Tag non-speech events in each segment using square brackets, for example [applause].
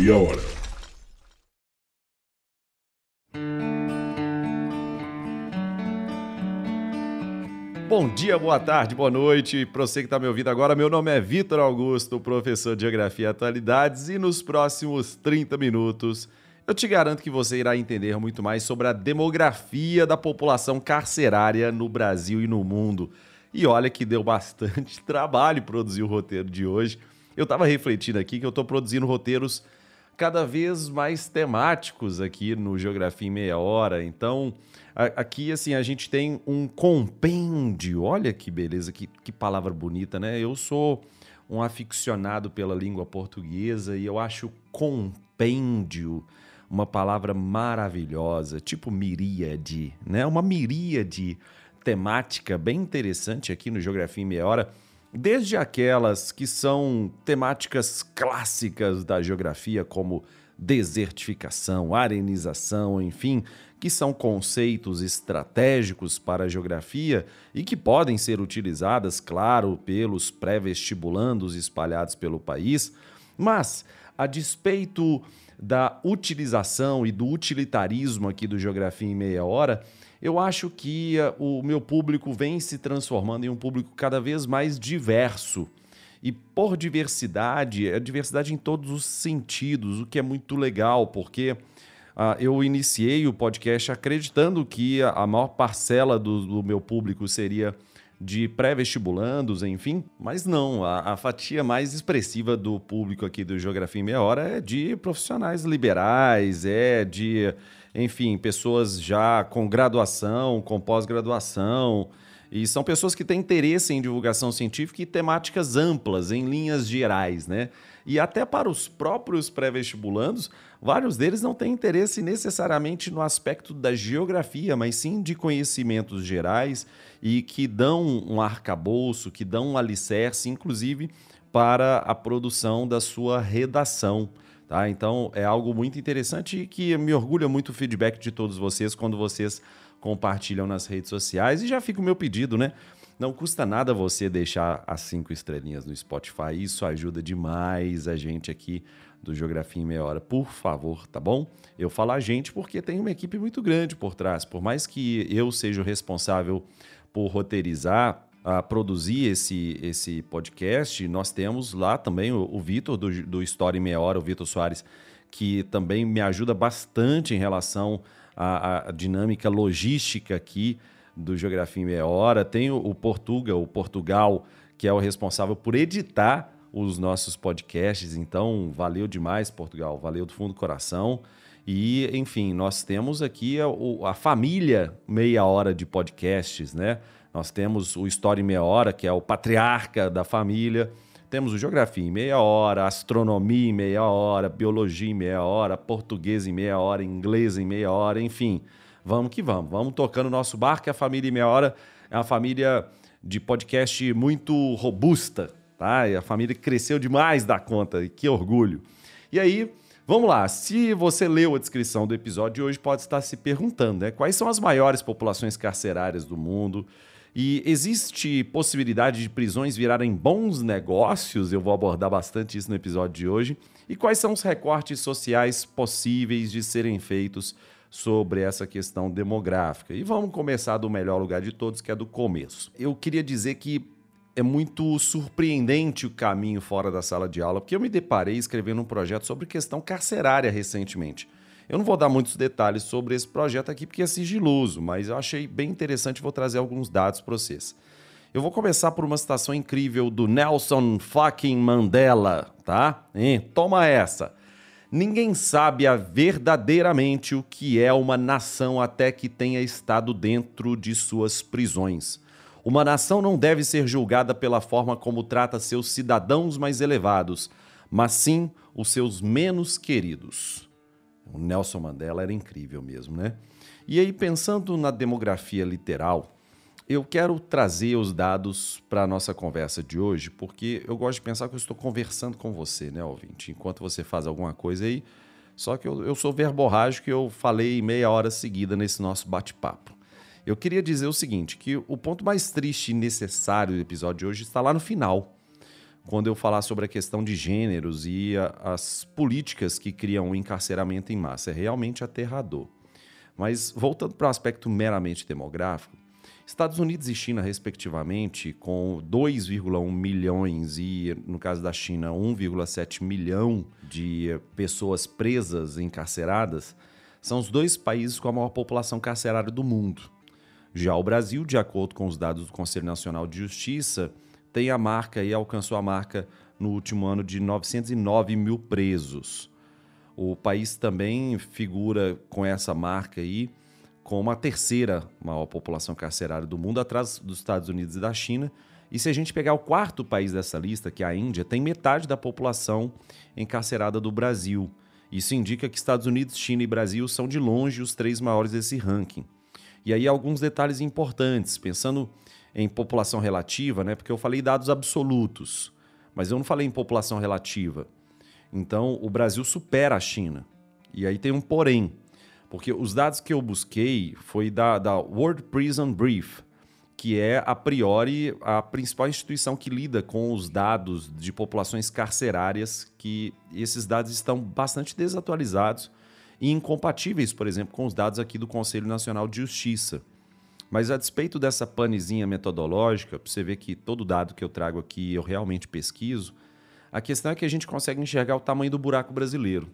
Meia Hora. Bom dia, boa tarde, boa noite. Para você que está me ouvindo agora, meu nome é Vitor Augusto, professor de Geografia e Atualidades, e nos próximos 30 minutos eu te garanto que você irá entender muito mais sobre a demografia da população carcerária no Brasil e no mundo. E olha que deu bastante [laughs] trabalho produzir o roteiro de hoje. Eu estava refletindo aqui que eu estou produzindo roteiros cada vez mais temáticos aqui no Geografia em Meia Hora. Então, aqui assim a gente tem um compêndio. Olha que beleza, que, que palavra bonita, né? Eu sou um aficionado pela língua portuguesa e eu acho compêndio uma palavra maravilhosa, tipo miríade, né? Uma miríade temática bem interessante aqui no Geografia em Meia Hora, desde aquelas que são temáticas clássicas da geografia, como desertificação, arenização, enfim, que são conceitos estratégicos para a geografia e que podem ser utilizadas, claro, pelos pré-vestibulandos espalhados pelo país, mas a despeito da utilização e do utilitarismo aqui do Geografia em Meia Hora, eu acho que uh, o meu público vem se transformando em um público cada vez mais diverso. E por diversidade, é diversidade em todos os sentidos, o que é muito legal, porque uh, eu iniciei o podcast acreditando que a maior parcela do, do meu público seria de pré-vestibulandos, enfim, mas não, a, a, fatia mais expressiva do público aqui do Geografia em Meia Hora é de profissionais liberais, é de, enfim, pessoas já com graduação, com pós-graduação, e são pessoas que têm interesse em divulgação científica e temáticas amplas, em linhas gerais, né? E até para os próprios pré-vestibulandos, vários deles não têm interesse necessariamente no aspecto da geografia, mas sim de conhecimentos gerais e que dão um arcabouço, que dão um alicerce, inclusive, para a produção da sua redação. Tá? Então é algo muito interessante e que me orgulha muito o feedback de todos vocês quando vocês compartilham nas redes sociais. E já fica o meu pedido, né? Não custa nada você deixar as cinco estrelinhas no Spotify. Isso ajuda demais a gente aqui do Geografia em Meia Hora. Por favor, tá bom? Eu falo a gente porque tem uma equipe muito grande por trás. Por mais que eu seja o responsável por roteirizar, a produzir esse, esse podcast, nós temos lá também o, o Vitor do, do em Meia Hora, o Vitor Soares, que também me ajuda bastante em relação à, à dinâmica logística aqui do Geografia em Meia Hora. Tem o, o Portuga, o Portugal, que é o responsável por editar os nossos podcasts. Então, valeu demais, Portugal. Valeu do fundo do coração. E, enfim, nós temos aqui a, a, família Meia Hora de podcasts, né? Nós temos o História em Meia Hora, que é o patriarca da família. Temos o Geografia em Meia Hora, Astronomia em Meia Hora, Biologia em Meia Hora, Português em Meia Hora, Inglês em Meia Hora, enfim. Vamos que vamos. Vamos tocando o nosso barco. A família em Meia Hora é uma família de podcast muito robusta, tá? E a família cresceu demais da conta. Que orgulho. E aí, Vamos lá, se você leu a descrição do episódio de hoje, pode estar se perguntando né, quais são as maiores populações carcerárias do mundo. E existe possibilidade de prisões virarem bons negócios? Eu vou abordar bastante isso no episódio de hoje. E quais são os recortes sociais possíveis de serem feitos sobre essa questão demográfica? E vamos começar do melhor lugar de todos, que é do começo. Eu queria dizer que é muito surpreendente o caminho fora da sala de aula, porque eu me deparei escrevendo um projeto sobre questão carcerária recentemente. Eu não vou dar muitos detalhes sobre esse projeto aqui porque é sigiloso, mas eu achei bem interessante e vou trazer alguns dados para vocês. Eu vou começar por uma citação incrível do Nelson fucking Mandela, tá? Hein? Toma essa. Ninguém sabe verdadeiramente o que é uma nação até que tenha estado dentro de suas prisões. Uma nação não deve ser julgada pela forma como trata seus cidadãos mais elevados, mas sim os seus menos queridos. O Nelson Mandela era incrível mesmo, né? E aí, pensando na demografia literal, eu quero trazer os dados para a nossa conversa de hoje, porque eu gosto de pensar que eu estou conversando com você, né, ouvinte? Enquanto você faz alguma coisa aí. Só que eu, eu sou verborrágico e eu falei meia hora seguida nesse nosso bate-papo. Eu queria dizer o seguinte, que o ponto mais triste e necessário do episódio de hoje está lá no final. Quando eu falar sobre a questão de gêneros e a, as políticas que criam o encarceramento em massa. É realmente aterrador. Mas voltando para o aspecto meramente demográfico, Estados Unidos e China, respectivamente, com 2,1 milhões e, no caso da China, 1,7 milhão de pessoas presas, encarceradas, são os dois países com a maior população carcerária do mundo. Já o Brasil, de acordo com os dados do Conselho Nacional de Justiça, tem a marca e alcançou a marca no último ano de 909 mil presos. O país também figura com essa marca aí como a terceira maior população carcerária do mundo, atrás dos Estados Unidos e da China. E se a gente pegar o quarto país dessa lista, que é a Índia, tem metade da população encarcerada do Brasil. Isso indica que Estados Unidos, China e Brasil são de longe os três maiores desse ranking. E aí alguns detalhes importantes, pensando em população relativa, né? Porque eu falei dados absolutos, mas eu não falei em população relativa. Então, o Brasil supera a China. E aí tem um porém. Porque os dados que eu busquei foi da, da World Prison Brief, que é, a priori, a principal instituição que lida com os dados de populações carcerárias, que esses dados estão bastante desatualizados e incompatíveis, por exemplo, com os dados aqui do Conselho Nacional de Justiça. Mas a despeito dessa panezinha metodológica, para você ver que todo dado que eu trago aqui eu realmente pesquiso, a questão é que a gente consegue enxergar o tamanho do buraco brasileiro.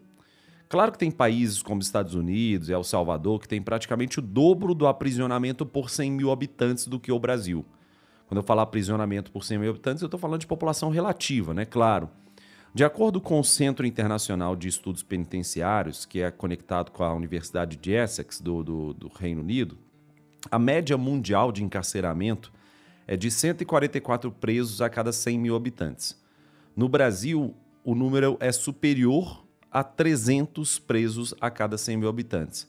Claro que tem países como Estados Unidos e El Salvador que tem praticamente o dobro do aprisionamento por 100 mil habitantes do que o Brasil. Quando eu falar aprisionamento por 100 mil habitantes, eu estou falando de população relativa, né? Claro. De acordo com o Centro Internacional de Estudos Penitenciários, que é conectado com a Universidade de Essex, do, do, do Reino Unido, a média mundial de encarceramento é de 144 presos a cada 100 mil habitantes. No Brasil, o número é superior a 300 presos a cada 100 mil habitantes.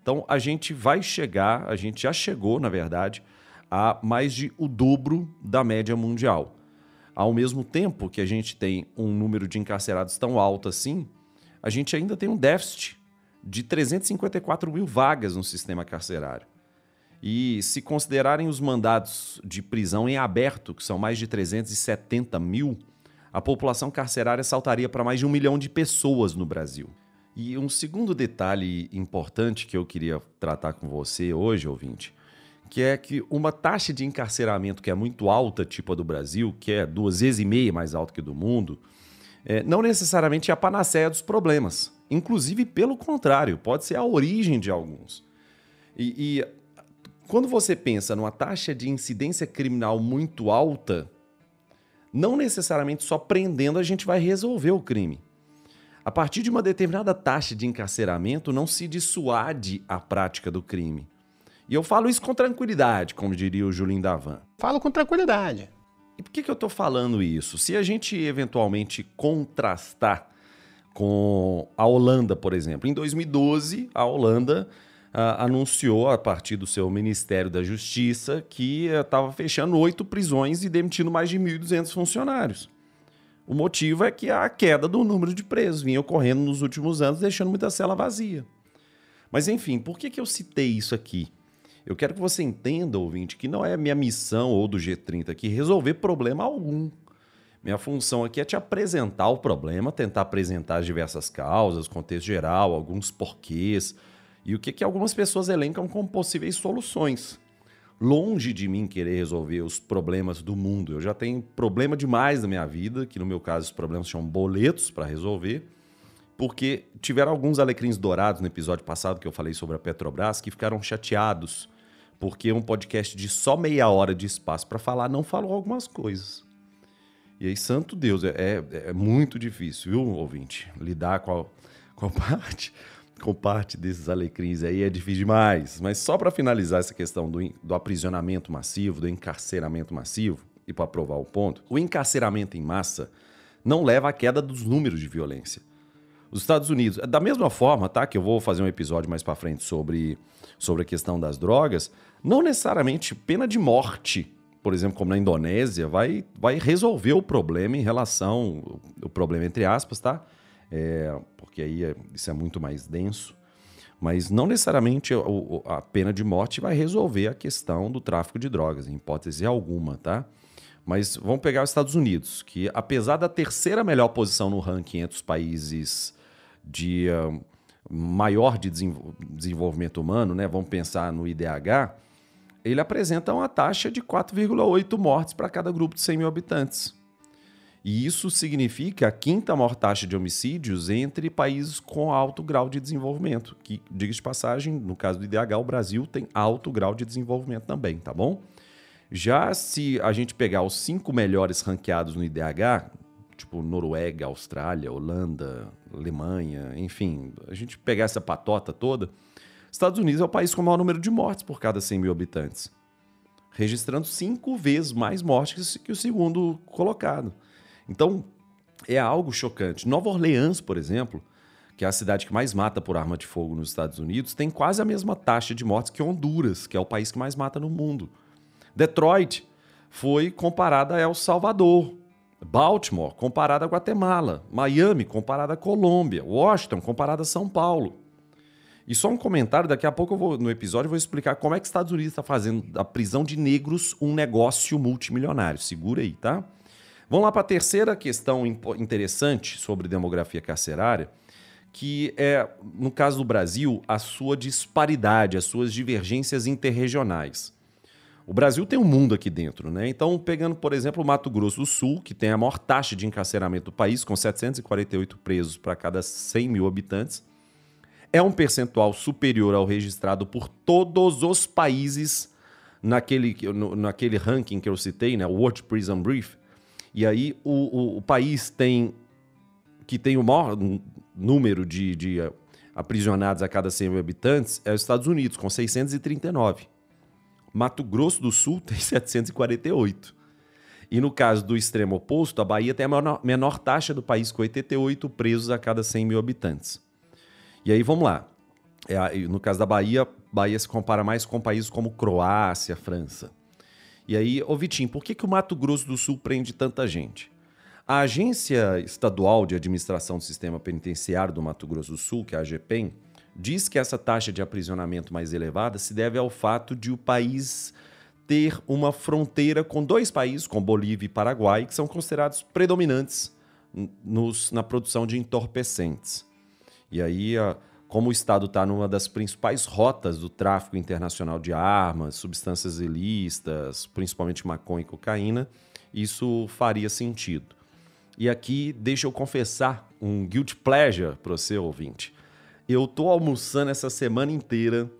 Então a gente vai chegar, a gente já chegou, na verdade, a mais de o dobro da média mundial. Ao mesmo tempo que a gente tem um número de encarcerados tão alto assim, a gente ainda tem um déficit de 354 mil vagas no sistema carcerário. E se considerarem os mandados de prisão em aberto, que são mais de 370 mil, a população carcerária saltaria para mais de um milhão de pessoas no Brasil. E um segundo detalhe importante que eu queria tratar com você hoje, ouvinte, que é que uma taxa de encarceramento que é muito alta, tipo a do Brasil, que é duas vezes e meia mais alta que a do mundo, é, não necessariamente é a panaceia dos problemas. Inclusive, pelo contrário, pode ser a origem de alguns. E, e quando você pensa numa taxa de incidência criminal muito alta, não necessariamente só prendendo a gente vai resolver o crime. A partir de uma determinada taxa de encarceramento, não se dissuade a prática do crime. E eu falo isso com tranquilidade, como diria o Julinho Davan. Falo com tranquilidade. E por que, que eu estou falando isso? Se a gente eventualmente contrastar com a Holanda, por exemplo, em 2012, a Holanda anunciou, a partir do seu Ministério da Justiça, que estava uh, fechando oito prisões e demitindo mais de 1.200 funcionários. O motivo é que a queda do número de presos vinha ocorrendo nos últimos anos, deixando muita cela vazia. Mas enfim, por que, que eu citei isso aqui? Eu quero que você entenda, ouvinte, que não é minha missão ou do G30 aqui resolver problema algum. Minha função aqui é te apresentar o problema, tentar apresentar as diversas causas, contexto geral, alguns porquês, e o que, que algumas pessoas elencam como possíveis soluções. Longe de mim querer resolver os problemas do mundo. Eu já tenho problema demais na minha vida, que no meu caso os problemas são boletos para resolver, porque tiveram alguns alecrins dourados no episódio passado que eu falei sobre a Petrobras que ficaram chateados porque um podcast de só meia hora de espaço para falar não falou algumas coisas. E aí, santo Deus, é, é, é muito difícil, viu, ouvinte? Lidar com a, [laughs] com a parte com parte desses alecrins aí é difícil demais. Mas só para finalizar essa questão do, do aprisionamento massivo, do encarceramento massivo, e para provar o ponto, o encarceramento em massa não leva à queda dos números de violência. Os Estados Unidos, da mesma forma, tá? Que eu vou fazer um episódio mais para frente sobre, sobre a questão das drogas, não necessariamente pena de morte, por exemplo, como na Indonésia, vai, vai resolver o problema em relação, o problema entre aspas, tá? É, porque aí é, isso é muito mais denso. Mas não necessariamente a pena de morte vai resolver a questão do tráfico de drogas, em hipótese alguma, tá? Mas vamos pegar os Estados Unidos, que apesar da terceira melhor posição no ranking entre os países de uh, maior de desenvolvimento humano, né? Vamos pensar no IDH, ele apresenta uma taxa de 4,8 mortes para cada grupo de 100 mil habitantes. E isso significa a quinta maior taxa de homicídios entre países com alto grau de desenvolvimento. Que, diga de passagem, no caso do IDH, o Brasil tem alto grau de desenvolvimento também, tá bom? Já se a gente pegar os cinco melhores ranqueados no IDH, tipo Noruega, Austrália, Holanda, Alemanha, enfim, a gente pegar essa patota toda, Estados Unidos é o país com o maior número de mortes por cada 100 mil habitantes, registrando cinco vezes mais mortes que o segundo colocado. Então, é algo chocante. Nova Orleans, por exemplo, que é a cidade que mais mata por arma de fogo nos Estados Unidos, tem quase a mesma taxa de mortes que Honduras, que é o país que mais mata no mundo. Detroit foi comparada a El Salvador. Baltimore comparada a Guatemala. Miami comparada a Colômbia. Washington comparada a São Paulo. E só um comentário, daqui a pouco eu vou, no episódio eu vou explicar como é que os Estados Unidos está fazendo da prisão de negros um negócio multimilionário. Segura aí, tá? Vamos lá para a terceira questão interessante sobre demografia carcerária, que é, no caso do Brasil, a sua disparidade, as suas divergências interregionais. O Brasil tem um mundo aqui dentro, né? Então, pegando, por exemplo, o Mato Grosso do Sul, que tem a maior taxa de encarceramento do país, com 748 presos para cada 100 mil habitantes, é um percentual superior ao registrado por todos os países naquele, no, naquele ranking que eu citei, né? O World Prison Brief, e aí o, o, o país tem que tem o maior número de, de eh, aprisionados a cada 100 mil habitantes é os Estados Unidos, com 639. Mato Grosso do Sul tem [laughs] 748. E no caso do extremo oposto, a Bahia tem a menor, menor taxa do país, com 88 presos a cada 100 mil habitantes. E aí vamos lá. É, no caso da Bahia, Bahia se compara mais com países como Croácia, França. E aí, ô Vitinho, por que, que o Mato Grosso do Sul prende tanta gente? A Agência Estadual de Administração do Sistema Penitenciário do Mato Grosso do Sul, que é a AGPEM, diz que essa taxa de aprisionamento mais elevada se deve ao fato de o país ter uma fronteira com dois países, com Bolívia e Paraguai, que são considerados predominantes nos, na produção de entorpecentes. E aí, a, como o Estado está numa das principais rotas do tráfico internacional de armas, substâncias ilícitas, principalmente maconha e cocaína, isso faria sentido. E aqui, deixa eu confessar um guilt pleasure para você, ouvinte. Eu tô almoçando essa semana inteira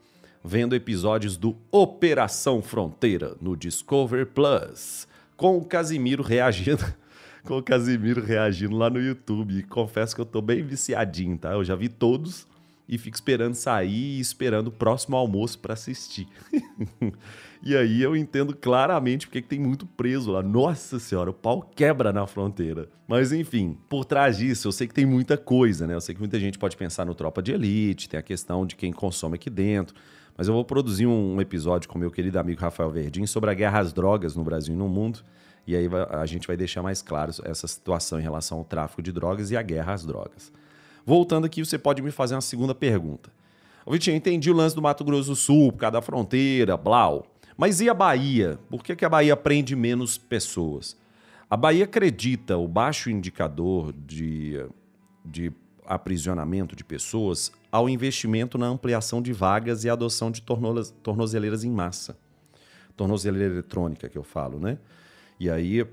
vendo episódios do Operação Fronteira no Discover Plus, com o Casimiro reagindo, [laughs] com o Casimiro reagindo lá no YouTube. Confesso que eu tô bem viciadinho, tá? Eu já vi todos e fico esperando sair e esperando o próximo almoço para assistir. [laughs] e aí eu entendo claramente porque que tem muito preso lá. Nossa senhora, o pau quebra na fronteira. Mas enfim, por trás disso, eu sei que tem muita coisa, né? Eu sei que muita gente pode pensar no Tropa de Elite, tem a questão de quem consome aqui dentro. Mas eu vou produzir um episódio com meu querido amigo Rafael Verdin sobre a guerra às drogas no Brasil e no mundo. E aí a gente vai deixar mais claro essa situação em relação ao tráfico de drogas e a guerra às drogas. Voltando aqui, você pode me fazer uma segunda pergunta. Ô, Vitinho, entendi o lance do Mato Grosso do Sul, por causa da fronteira, blau. Mas e a Bahia? Por que, que a Bahia prende menos pessoas? A Bahia acredita o baixo indicador de, de aprisionamento de pessoas ao investimento na ampliação de vagas e adoção de tornozeleiras em massa. Tornozeleira eletrônica, que eu falo, né? E aí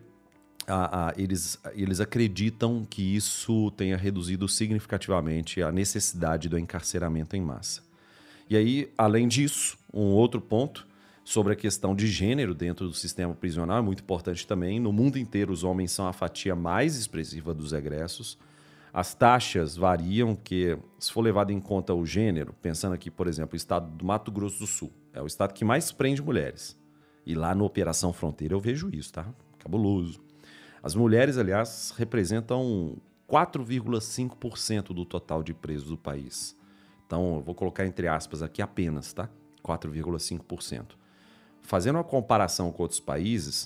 a, a, eles, eles acreditam que isso tenha reduzido significativamente a necessidade do encarceramento em massa. E aí, além disso, um outro ponto sobre a questão de gênero dentro do sistema prisional é muito importante também. No mundo inteiro, os homens são a fatia mais expressiva dos egressos. As taxas variam, que se for levado em conta o gênero, pensando aqui, por exemplo, o estado do Mato Grosso do Sul, é o estado que mais prende mulheres. E lá no Operação Fronteira eu vejo isso, tá? Cabuloso. As mulheres, aliás, representam 4,5% do total de presos do país. Então, eu vou colocar entre aspas aqui apenas, tá? 4,5%. Fazendo uma comparação com outros países,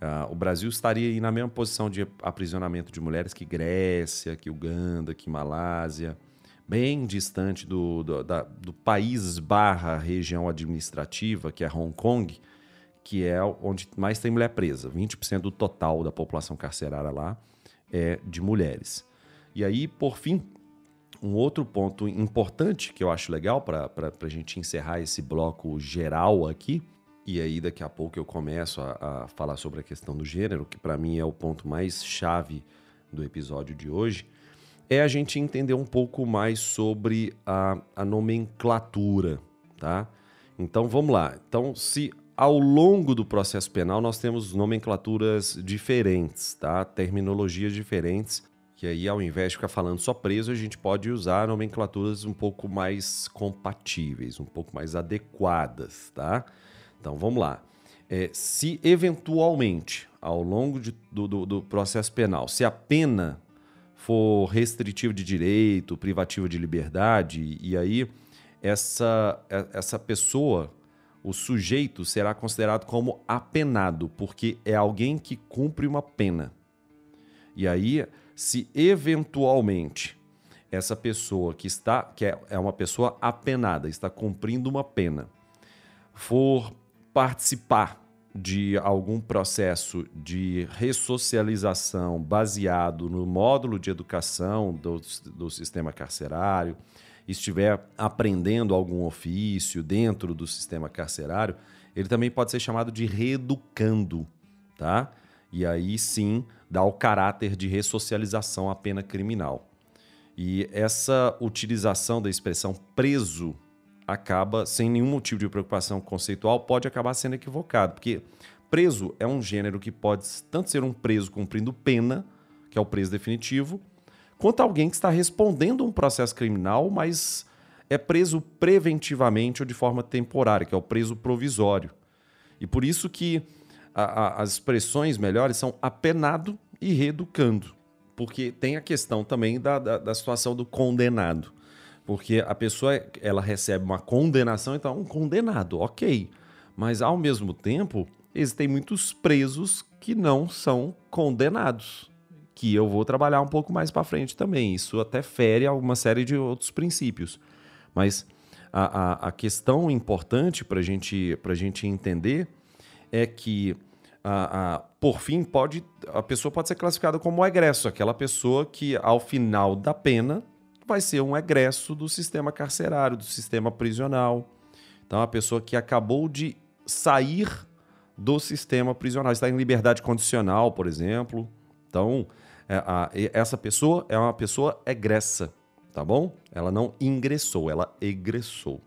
uh, o Brasil estaria na mesma posição de aprisionamento de mulheres que Grécia, que Uganda, que Malásia, bem distante do, do, da, do país barra região administrativa, que é Hong Kong, que é onde mais tem mulher presa. 20% do total da população carcerária lá é de mulheres. E aí, por fim, um outro ponto importante que eu acho legal para a gente encerrar esse bloco geral aqui, e aí daqui a pouco eu começo a, a falar sobre a questão do gênero, que para mim é o ponto mais chave do episódio de hoje, é a gente entender um pouco mais sobre a, a nomenclatura, tá? Então vamos lá. Então, se ao longo do processo penal nós temos nomenclaturas diferentes, tá? Terminologias diferentes. Que aí, ao invés de ficar falando só preso, a gente pode usar nomenclaturas um pouco mais compatíveis, um pouco mais adequadas, tá? Então vamos lá. É, se eventualmente, ao longo de, do, do, do processo penal, se a pena for restritiva de direito, privativa de liberdade, e aí essa, é, essa pessoa, o sujeito, será considerado como apenado, porque é alguém que cumpre uma pena. E aí, se eventualmente essa pessoa que está, que é, é uma pessoa apenada, está cumprindo uma pena, for participar de algum processo de ressocialização baseado no módulo de educação do, do sistema carcerário, estiver aprendendo algum ofício dentro do sistema carcerário, ele também pode ser chamado de reeducando, tá? E aí sim dá o caráter de ressocialização à pena criminal. E essa utilização da expressão preso acaba, sem nenhum motivo de preocupação conceitual, pode acabar sendo equivocado, porque preso é um gênero que pode tanto ser um preso cumprindo pena, que é o preso definitivo, quanto alguém que está respondendo um processo criminal, mas é preso preventivamente ou de forma temporária, que é o preso provisório. E por isso que a, a, as expressões melhores são apenado e reeducando, porque tem a questão também da, da, da situação do condenado. Porque a pessoa ela recebe uma condenação, então um condenado, ok. Mas ao mesmo tempo, existem muitos presos que não são condenados. Que eu vou trabalhar um pouco mais para frente também. Isso até fere alguma série de outros princípios. Mas a, a, a questão importante para gente, a gente entender é que, a, a, por fim, pode, a pessoa pode ser classificada como egresso, aquela pessoa que, ao final da pena, vai ser um egresso do sistema carcerário, do sistema prisional. Então, a pessoa que acabou de sair do sistema prisional, está em liberdade condicional, por exemplo. Então, essa pessoa é uma pessoa egressa, tá bom? Ela não ingressou, ela egressou,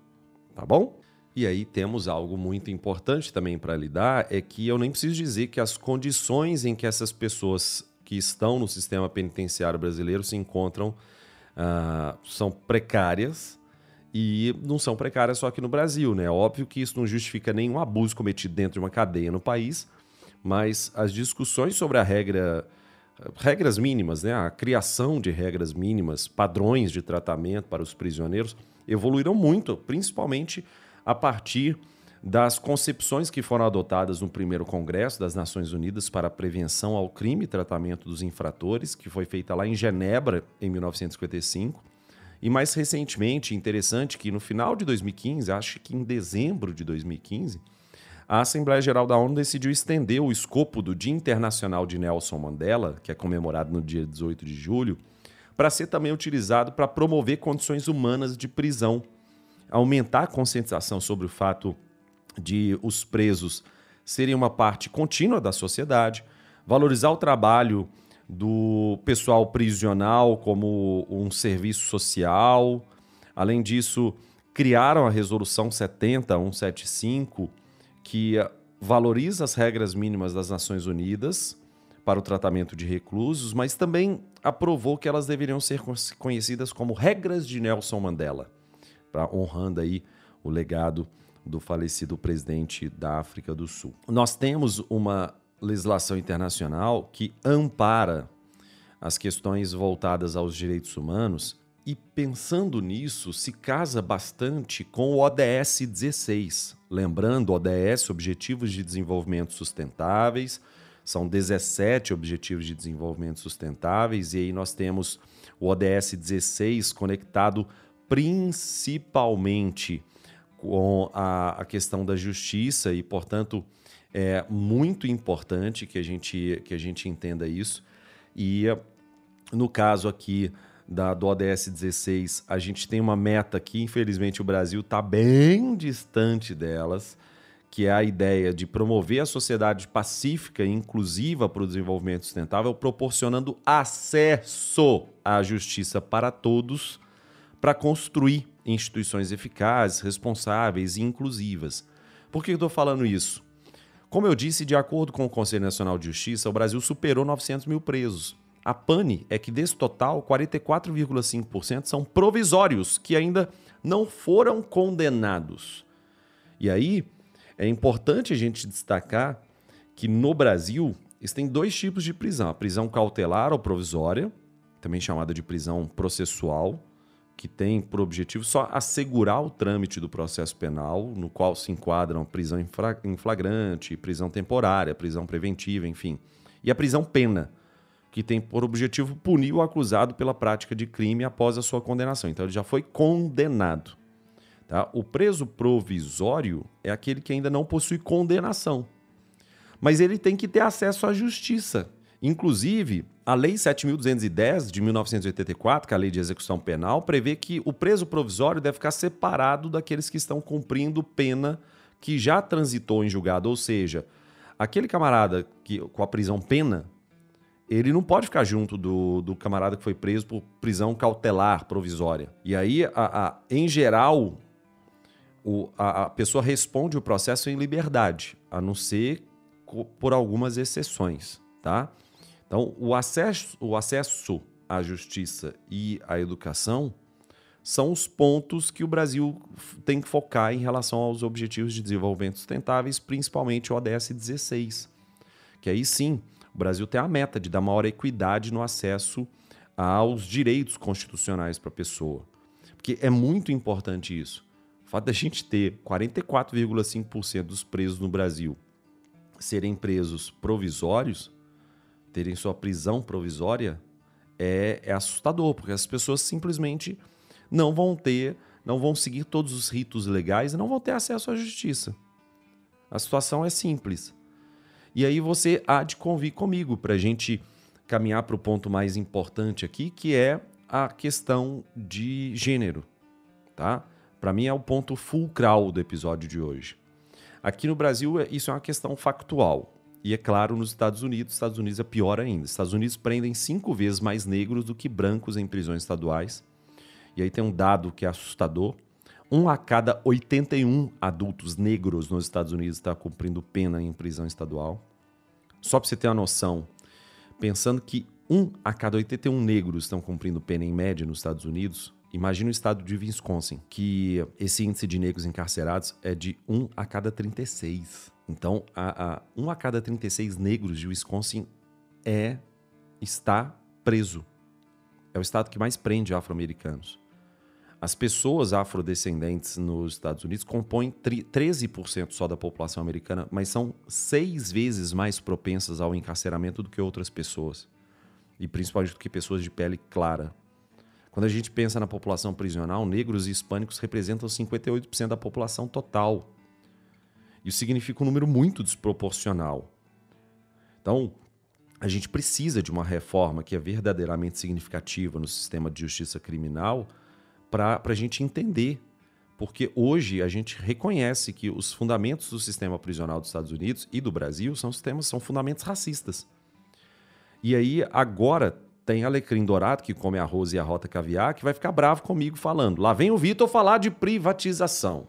tá bom? E aí temos algo muito importante também para lidar, é que eu nem preciso dizer que as condições em que essas pessoas que estão no sistema penitenciário brasileiro se encontram uh, são precárias e não são precárias só aqui no Brasil, né? Óbvio que isso não justifica nenhum abuso cometido dentro de uma cadeia no país, mas as discussões sobre a regra regras mínimas, né? A criação de regras mínimas, padrões de tratamento para os prisioneiros evoluíram muito, principalmente a partir das concepções que foram adotadas no primeiro Congresso das Nações Unidas para a Prevenção ao Crime e Tratamento dos Infratores, que foi feita lá em Genebra em 1955. E mais recentemente, interessante que no final de 2015, acho que em dezembro de 2015, a Assembleia Geral da ONU decidiu estender o escopo do Dia Internacional de Nelson Mandela, que é comemorado no dia 18 de julho, para ser também utilizado para promover condições humanas de prisão, aumentar a conscientização sobre o fato de os presos serem uma parte contínua da sociedade, valorizar o trabalho do pessoal prisional como um serviço social. Além disso, criaram a Resolução 70175, que valoriza as regras mínimas das Nações Unidas para o tratamento de reclusos, mas também aprovou que elas deveriam ser conhecidas como regras de Nelson Mandela, para honrando aí o legado do falecido presidente da África do Sul. Nós temos uma legislação internacional que ampara as questões voltadas aos direitos humanos e pensando nisso, se casa bastante com o ODS 16. Lembrando, ODS, Objetivos de Desenvolvimento Sustentáveis, são 17 Objetivos de Desenvolvimento Sustentáveis, e aí nós temos o ODS 16 conectado principalmente com a, a questão da justiça e, portanto, É muito importante que a gente, que a gente entenda isso. E no caso aqui da, do ODS 16, a gente tem uma meta que, infelizmente, o Brasil está bem distante delas, que é a ideia de promover a sociedade pacífica e inclusiva para o desenvolvimento sustentável, proporcionando acesso à justiça para todos, para construir instituições eficazes, responsáveis e inclusivas. Por que eu estou falando isso? Como eu disse, de acordo com o Conselho Nacional de Justiça, o Brasil superou 900 mil presos. A pane é que desse total, 44,5% são provisórios, que ainda não foram condenados. E aí, é importante a gente destacar que no Brasil existem dois tipos de prisão: a prisão cautelar ou provisória, também chamada de prisão processual, que tem por objetivo só assegurar o trâmite do processo penal, no qual se enquadram prisão em flagrante, prisão temporária, prisão preventiva, enfim. E a prisão pena, que tem por objetivo punir o acusado pela prática de crime após a sua condenação. Então ele já foi condenado. Tá? O preso provisório é aquele que ainda não possui condenação. Mas ele tem que ter acesso à justiça. Inclusive, a Lei 7.210 de 1984, que é a Lei de Execução Penal, prevê que o preso provisório deve ficar separado daqueles que estão cumprindo pena que já transitou em julgado. Ou seja, aquele camarada que, com a prisão pena, ele não pode ficar junto do, do camarada que foi preso por prisão cautelar provisória. E aí, a, a, em geral, o, a, a, pessoa responde o processo em liberdade, a não ser por algumas exceções, tá? Então, o acesso, o acesso à justiça e à educação são os pontos que o Brasil tem que focar em relação aos Objetivos de Desenvolvimento Sustentáveis, principalmente o ODS 16, que aí sim o Brasil tem a meta de dar maior equidade no acesso aos direitos constitucionais para a pessoa. Porque é muito importante isso. O fato da gente ter 44,5% dos presos no Brasil serem presos provisórios, terem sua prisão provisória, é, é assustador, porque as pessoas simplesmente não vão ter, não vão seguir todos os ritos legais e não vão ter acesso à justiça. A situação é simples. E aí você há de convir comigo para a gente caminhar para o ponto mais importante aqui, que é a questão de gênero, tá? Para mim é o ponto fulcral do episódio de hoje. Aqui no Brasil é, isso é uma questão factual. E é claro, nos Estados Unidos, Estados Unidos é pior ainda. Estados Unidos prendem cinco vezes mais negros do que brancos em prisões estaduais. E aí tem um dado que é assustador. Um a cada 81 adultos negros nos Estados Unidos está cumprindo pena em prisão estadual. Só para você ter uma noção, pensando que um a cada 81 negros estão cumprindo pena em média nos Estados Unidos, imagine o estado de Wisconsin, que esse índice de negros encarcerados é de 1 a cada 36. Então, a, a, um a cada 36 negros de Wisconsin é está preso. É o estado que mais prende afro-americanos. As pessoas afrodescendentes nos Estados Unidos compõem 13% só da população americana, mas são seis vezes mais propensas ao encarceramento do que outras pessoas. E principalmente do que pessoas de pele clara. Quando a gente pensa na população prisional, negros e hispânicos representam 58% da população total. Isso significa um número muito desproporcional. Então, a gente precisa de uma reforma que é verdadeiramente significativa no sistema de justiça criminal para a gente entender. Porque hoje a gente reconhece que os fundamentos do sistema prisional dos Estados Unidos e do Brasil são sistemas, são fundamentos racistas. E aí agora tem Alecrim Dourado, que come arroz e a rota caviar, que vai ficar bravo comigo falando. Lá vem o Vitor falar de privatização.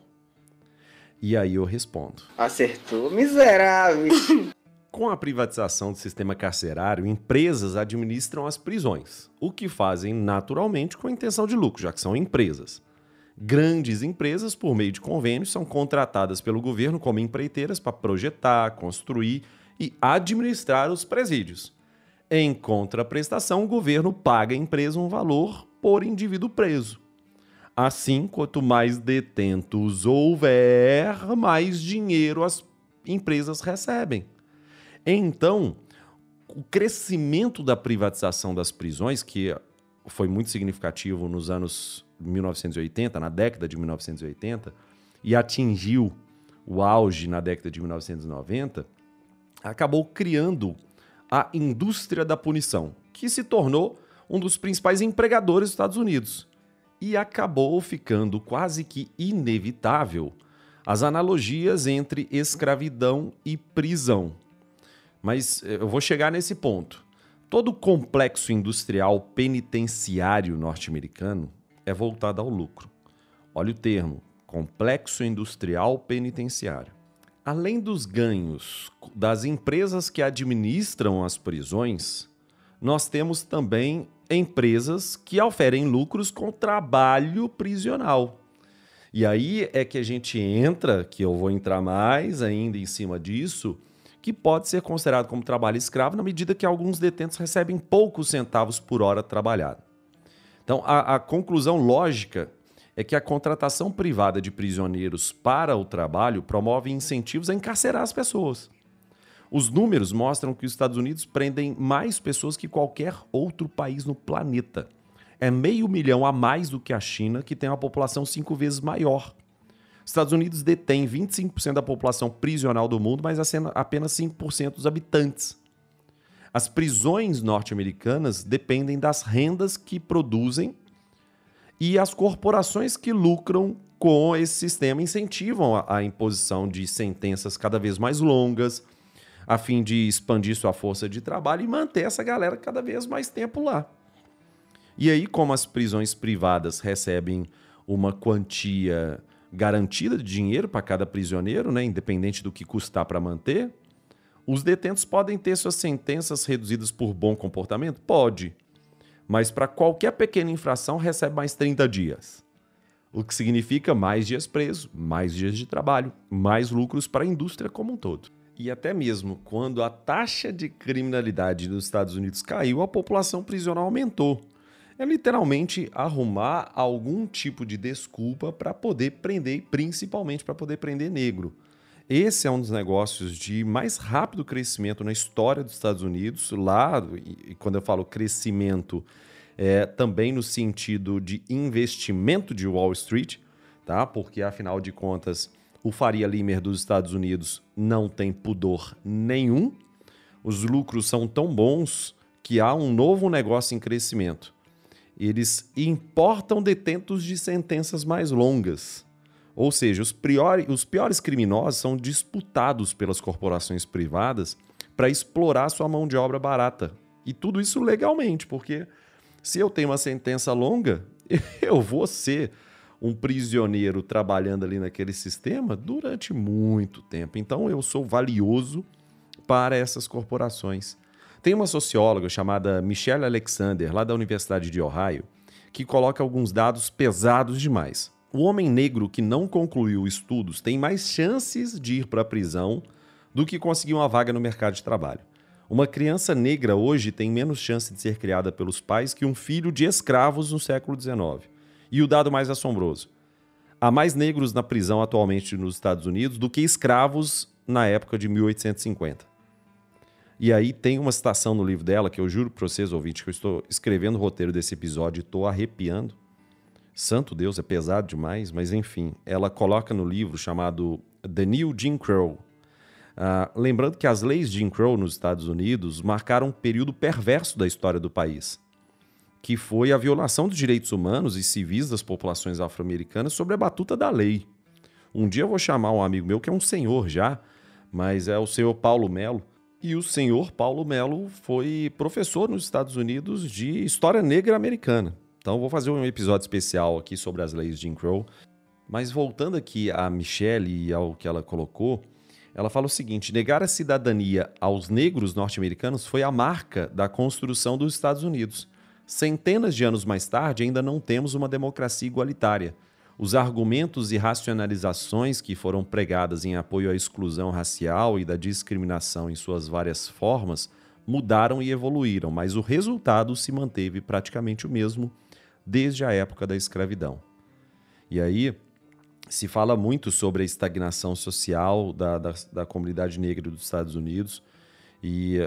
E aí eu respondo. Acertou, miserável. [laughs] Com a privatização do sistema carcerário, empresas administram as prisões, o que fazem naturalmente com a intenção de lucro, já que são empresas. Grandes empresas, por meio de convênios, são contratadas pelo governo como empreiteiras para projetar, construir e administrar os presídios. Em contraprestação, o governo paga à empresa um valor por indivíduo preso. Assim, quanto mais detentos houver, mais dinheiro as empresas recebem. Então, o crescimento da privatização das prisões, que foi muito significativo nos anos 1980, na década de 1980, e atingiu o auge na década de 1990, acabou criando a indústria da punição, que se tornou um dos principais empregadores dos Estados Unidos. E acabou ficando quase que inevitável as analogias entre escravidão e prisão. Mas eh, eu vou chegar nesse ponto. Todo o complexo industrial penitenciário norte-americano é voltado ao lucro. Olha o termo: complexo industrial penitenciário. Além dos ganhos das empresas que administram as prisões, nós temos também empresas que oferem lucros com trabalho prisional. E aí é que a gente entra, que eu vou entrar mais ainda em cima disso, que pode ser considerado como trabalho escravo na medida que alguns detentos recebem poucos centavos por hora trabalhada. Então, a, a conclusão lógica é que a contratação privada de prisioneiros para o trabalho promove incentivos a encarcerar as pessoas. Os números mostram que os Estados Unidos prendem mais pessoas que qualquer outro país no planeta. É meio milhão a mais do que a China, que tem uma população cinco vezes maior. Os Estados Unidos detém 25% da população prisional do mundo, mas apenas 5% dos habitantes. As prisões norte-americanas dependem das rendas que produzem e as corporações que lucram com esse sistema incentivam a, a imposição de sentenças cada vez mais longas, a fim de expandir sua força de trabalho e manter essa galera cada vez mais tempo lá. E aí, como as prisões privadas recebem uma quantia garantida de dinheiro para cada prisioneiro, né, independente do que custar para manter, os detentos podem ter suas sentenças reduzidas por bom comportamento? Pode mas para qualquer pequena infração recebe mais 30 dias. O que significa mais dias preso, mais dias de trabalho, mais lucros para a indústria como um todo. E até mesmo quando a taxa de criminalidade nos Estados Unidos caiu, a população prisional aumentou. É literalmente arrumar algum tipo de desculpa para poder prender, principalmente para poder prender negro. Esse é um dos negócios de mais rápido crescimento na história dos Estados Unidos. Lá, e quando eu falo crescimento, é também no sentido de investimento de Wall Street, tá? Porque afinal de contas, o Faria Limer dos Estados Unidos não tem pudor nenhum. Os lucros são tão bons que há um novo negócio em crescimento. Eles importam detentos de sentenças mais longas. Ou seja, os, priori, os piores criminosos são disputados pelas corporações privadas para explorar sua mão de obra barata. E tudo isso legalmente, porque se eu tenho uma sentença longa, [laughs] eu vou ser um prisioneiro trabalhando ali naquele sistema durante muito tempo. Então eu sou valioso para essas corporações. Tem uma socióloga chamada Michelle Alexander, lá da Universidade de Ohio, que coloca alguns dados pesados demais. O homem negro que não concluiu estudos tem mais chances de ir para a prisão do que conseguir uma vaga no mercado de trabalho. Uma criança negra hoje tem menos chance de ser criada pelos pais que um filho de escravos no século XIX. E o dado mais assombroso: há mais negros na prisão atualmente nos Estados Unidos do que escravos na época de 1850. E aí tem uma citação no livro dela que eu juro para vocês, ouvintes, que eu estou escrevendo o roteiro desse episódio e estou arrepiando Santo Deus, é pesado demais, mas enfim, ela coloca no livro chamado The New Jim Crow. Uh, lembrando que as leis Jim Crow nos Estados Unidos marcaram um período perverso da história do país, que foi a violação dos direitos humanos e civis das populações afro-americanas sobre a batuta da lei. Um dia eu vou chamar um amigo meu que é um senhor já, mas é o senhor Paulo Melo. E o senhor Paulo Melo foi professor nos Estados Unidos de história negra americana. Então vou fazer um episódio especial aqui sobre as leis de Jim Crow. Mas voltando aqui a Michelle e ao que ela colocou, ela fala o seguinte: negar a cidadania aos negros norte-americanos foi a marca da construção dos Estados Unidos. Centenas de anos mais tarde, ainda não temos uma democracia igualitária. Os argumentos e racionalizações que foram pregadas em apoio à exclusão racial e da discriminação em suas várias formas mudaram e evoluíram, mas o resultado se manteve praticamente o mesmo desde a época da escravidão. E aí se fala muito sobre a estagnação social da, da, da comunidade negra dos Estados Unidos e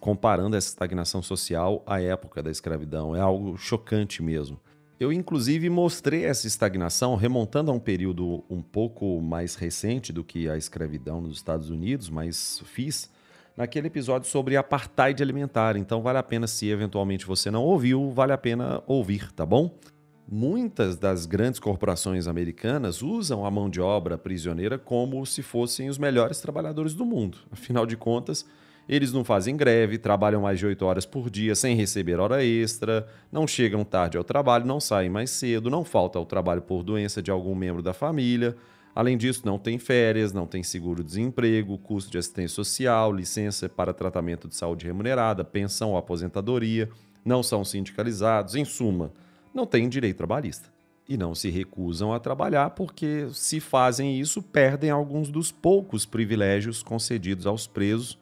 comparando essa estagnação social à época da escravidão. É algo chocante mesmo. Eu, inclusive, mostrei essa estagnação remontando a um período um pouco mais recente do que a escravidão nos Estados Unidos, mas fiz naquele episódio sobre apartheid alimentar. Então, vale a pena, se eventualmente você não ouviu, vale a pena ouvir, tá bom? Muitas das grandes corporações americanas usam a mão de obra prisioneira como se fossem os melhores trabalhadores do mundo. Afinal de contas, eles não fazem greve, trabalham mais de 8 horas por dia sem receber hora extra, não chegam tarde ao trabalho, não saem mais cedo, não falta ao trabalho por doença de algum membro da família. Além disso, não tem férias, não tem seguro-desemprego, custo de assistência social, licença para tratamento de saúde remunerada, pensão ou aposentadoria, não são sindicalizados, em suma, não têm direito trabalhista. E não se recusam a trabalhar porque, se fazem isso, perdem alguns dos poucos privilégios concedidos aos presos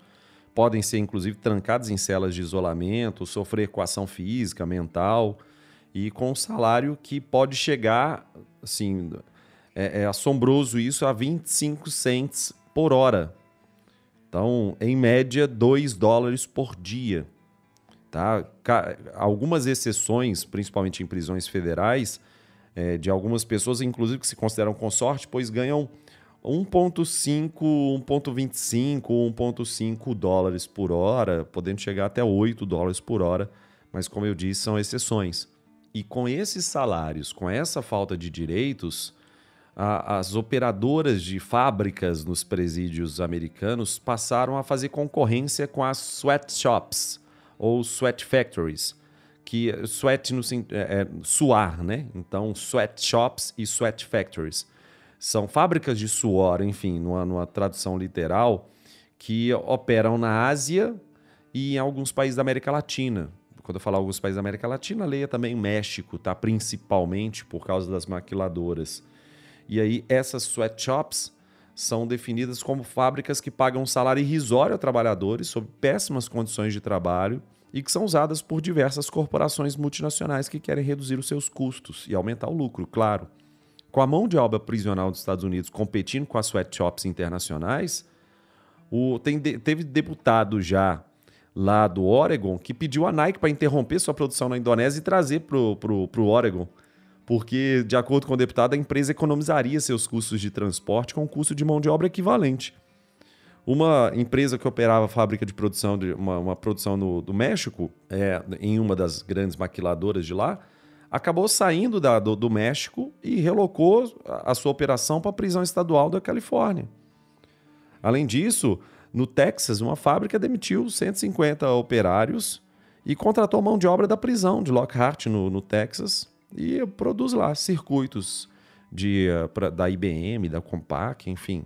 podem ser inclusive trancados em celas de isolamento, sofrer coação física, mental e com um salário que pode chegar, assim, é, é assombroso isso, a 25 cents por hora. Então, em média, 2 dólares por dia. Tá? Algumas exceções, principalmente em prisões federais, é, de algumas pessoas, inclusive que se consideram consorte, pois ganham 1,5, 1,25, 1,5 dólares por hora, podendo chegar até 8 dólares por hora, mas como eu disse, são exceções. E com esses salários, com essa falta de direitos, a, as operadoras de fábricas nos presídios americanos passaram a fazer concorrência com as sweatshops ou sweat factories, que sweat no é, é, suar, né? Então, sweatshops e sweat factories são fábricas de suor, enfim, numa, numa tradução literal, que operam na Ásia e em alguns países da América Latina. Quando eu falar alguns países da América Latina, leia também México, tá? Principalmente por causa das maquiladoras. E aí essas sweatshops são definidas como fábricas que pagam salário irrisório a trabalhadores sob péssimas condições de trabalho e que são usadas por diversas corporações multinacionais que querem reduzir os seus custos e aumentar o lucro, claro com a mão de obra prisional dos Estados Unidos competindo com as sweatshops internacionais, o, tem, teve deputado já lá do Oregon que pediu a Nike para interromper sua produção na Indonésia e trazer para o Oregon. Porque, de acordo com o deputado, a empresa economizaria seus custos de transporte com um custo de mão de obra equivalente. Uma empresa que operava fábrica de produção, de uma, uma produção no, do México, é, em uma das grandes maquiladoras de lá, acabou saindo da, do, do México e relocou a, sua operação para a prisão estadual da Califórnia. Além disso, no Texas, uma fábrica demitiu 150 operários e contratou mão de obra da prisão de Lockhart, no, no Texas, e produz lá circuitos de, uh, pra, da IBM, da Compaq, enfim.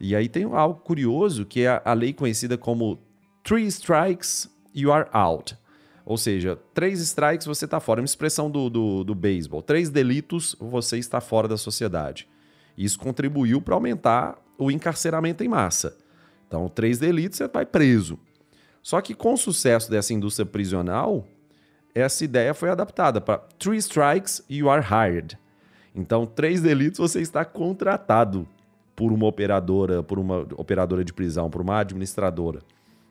E aí tem algo curioso que é a, a lei conhecida como Three Strikes, You Are Out. Ou seja, três strikes você está fora. É uma expressão do, do, do beisebol. Três delitos você está fora da sociedade. Isso contribuiu para aumentar o encarceramento em massa. Então, três delitos você vai preso. Só que com o sucesso dessa indústria prisional, essa ideia foi adaptada para three strikes you are hired. Então, três delitos você está contratado por uma operadora, por uma operadora de prisão, por uma administradora.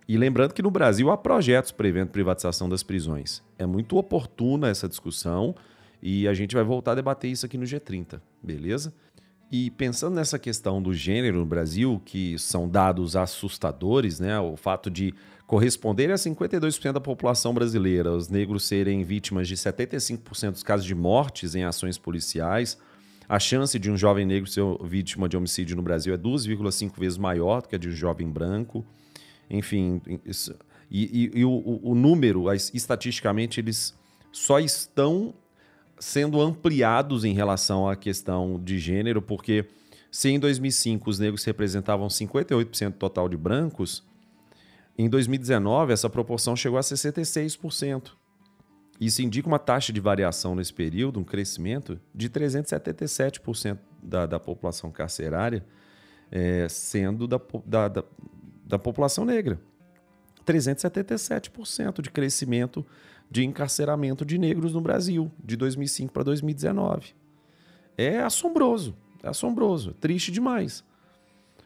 E lembrando que no Brasil há projetos prevendo privatização das prisões. É muito oportuna essa discussão e a gente vai voltar a debater isso aqui no G30, beleza? E pensando nessa questão do gênero no Brasil, que são dados assustadores, né? O fato de corresponder a 52% da população brasileira, os negros serem vítimas de 75% dos casos de mortes em ações policiais, a chance de um jovem negro ser vítima de homicídio no Brasil é 2,5 vezes maior do que a de um jovem branco. Enfim, isso, e, e, e o, o, número, estatisticamente, eles só estão sendo ampliados em relação à questão de gênero, porque se em 2005 os negros representavam 58% do total de brancos, em 2019 essa proporção chegou a 66%. Isso indica uma taxa de variação nesse período, um crescimento de 377% da, da população carcerária, é, sendo da, da, da, da população negra. 377% de crescimento de encarceramento de negros no Brasil, de 2005 para 2019. É assombroso, é assombroso, triste demais.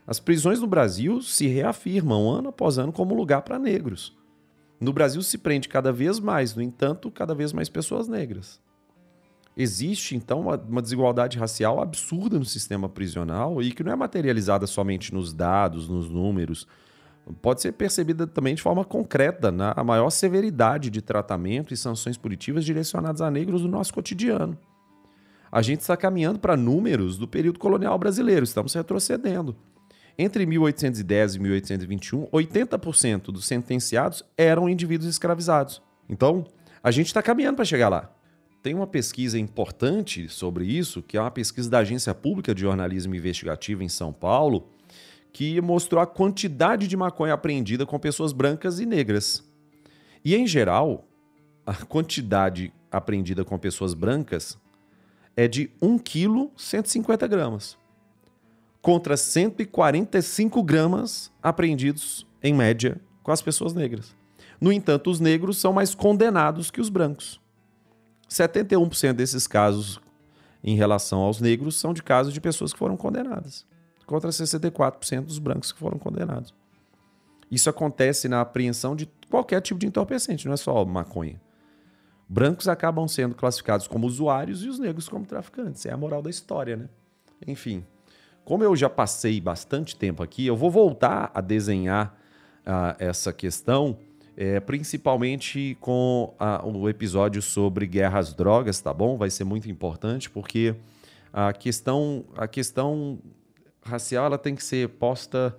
As prisões no Brasil se reafirmam ano após ano como lugar para negros. No Brasil se prende cada vez mais, no entanto, cada vez mais pessoas negras. Existe, então, uma, desigualdade racial absurda no sistema prisional e que não é materializada somente nos dados, nos números. Pode ser percebida também de forma concreta na maior severidade de tratamento e sanções punitivas direcionadas a negros no nosso cotidiano. A gente está caminhando para números do período colonial brasileiro, estamos retrocedendo. Entre 1810 e 1821, 80% dos sentenciados eram indivíduos escravizados. Então, a gente está caminhando para chegar lá. Tem uma pesquisa importante sobre isso, que é uma pesquisa da Agência Pública de Jornalismo Investigativo em São Paulo, que mostrou a quantidade de maconha apreendida com pessoas brancas e negras. E, em geral, a quantidade apreendida com pessoas brancas é de 1 kg 150 gramas, contra 145 gramas apreendidos, em média, com as pessoas negras. No entanto, os negros são mais condenados que os brancos. 71% desses casos em relação aos negros são de casos de pessoas que foram condenadas, contra 64% dos brancos que foram condenados. Isso acontece na apreensão de qualquer tipo de entorpecente, não é só maconha. Brancos acabam sendo classificados como usuários e os negros como traficantes. É a moral da história, né? Enfim, como eu já passei bastante tempo aqui, eu vou voltar a desenhar uh, essa questão é, principalmente com a, o episódio sobre guerra às drogas, tá bom? Vai ser muito importante porque a questão, a questão racial ela tem que ser posta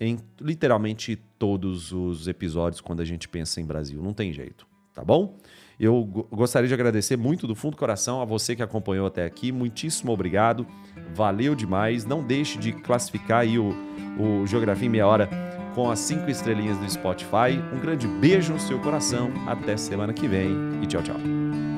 em literalmente todos os episódios quando a gente pensa em Brasil. Não tem jeito, tá bom? Eu gostaria de agradecer muito do fundo do coração a você que acompanhou até aqui. Muitíssimo obrigado. Valeu demais. Não deixe de classificar aí o, o Geografia em Meia Hora com as cinco estrelinhas do Spotify. Um grande beijo no seu coração. Até semana que vem e tchau, tchau.